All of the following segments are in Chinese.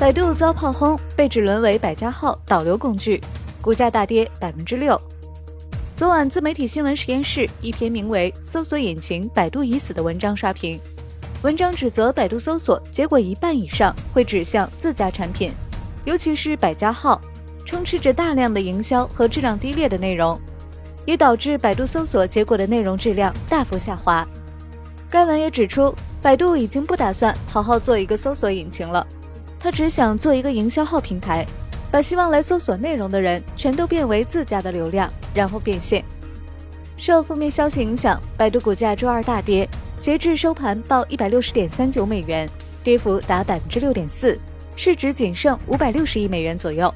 百度遭炮轰，被指沦为百家号导流工具，股价大跌百分之六。昨晚，自媒体新闻实验室一篇名为《搜索引擎百度已死》的文章刷屏，文章指责百度搜索结果一半以上会指向自家产品，尤其是百家号，充斥着大量的营销和质量低劣的内容，也导致百度搜索结果的内容质量大幅下滑。该文也指出，百度已经不打算好好做一个搜索引擎了，他只想做一个营销号平台，把希望来搜索内容的人全都变为自家的流量，然后变现。受负面消息影响，百度股价周二大跌，截至收盘报一百六十点三九美元，跌幅达百分之六点四，市值仅剩五百六十亿美元左右。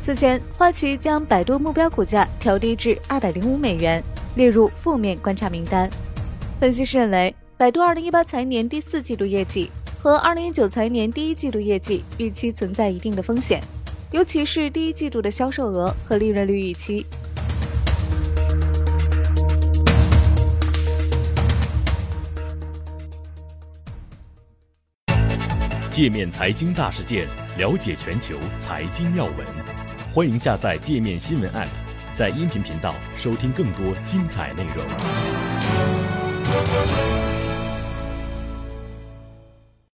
此前，花旗将百度目标股价调低至二百零五美元，列入负面观察名单。分析师认为。百度二零一八财年第四季度业绩和二零一九财年第一季度业绩预期存在一定的风险，尤其是第一季度的销售额和利润率预期。界面财经大事件，了解全球财经要闻，欢迎下载界面新闻 App，在音频频道收听更多精彩内容。